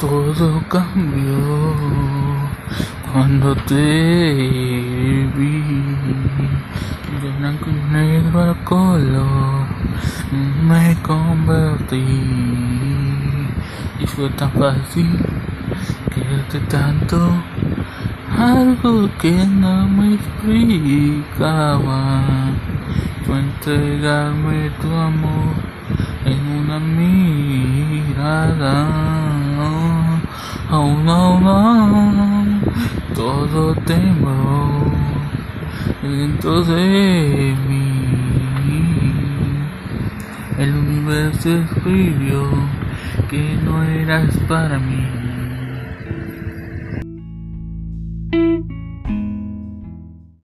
Todo cambió cuando te vi. De blanco y negro al color me convertí. Y fue tan fácil quererte tanto. Algo que no me explicaba fue entregarme tu amor en una mirada. Oh no, no, todo tembló dentro de mí. El universo escribió que no eras para mí.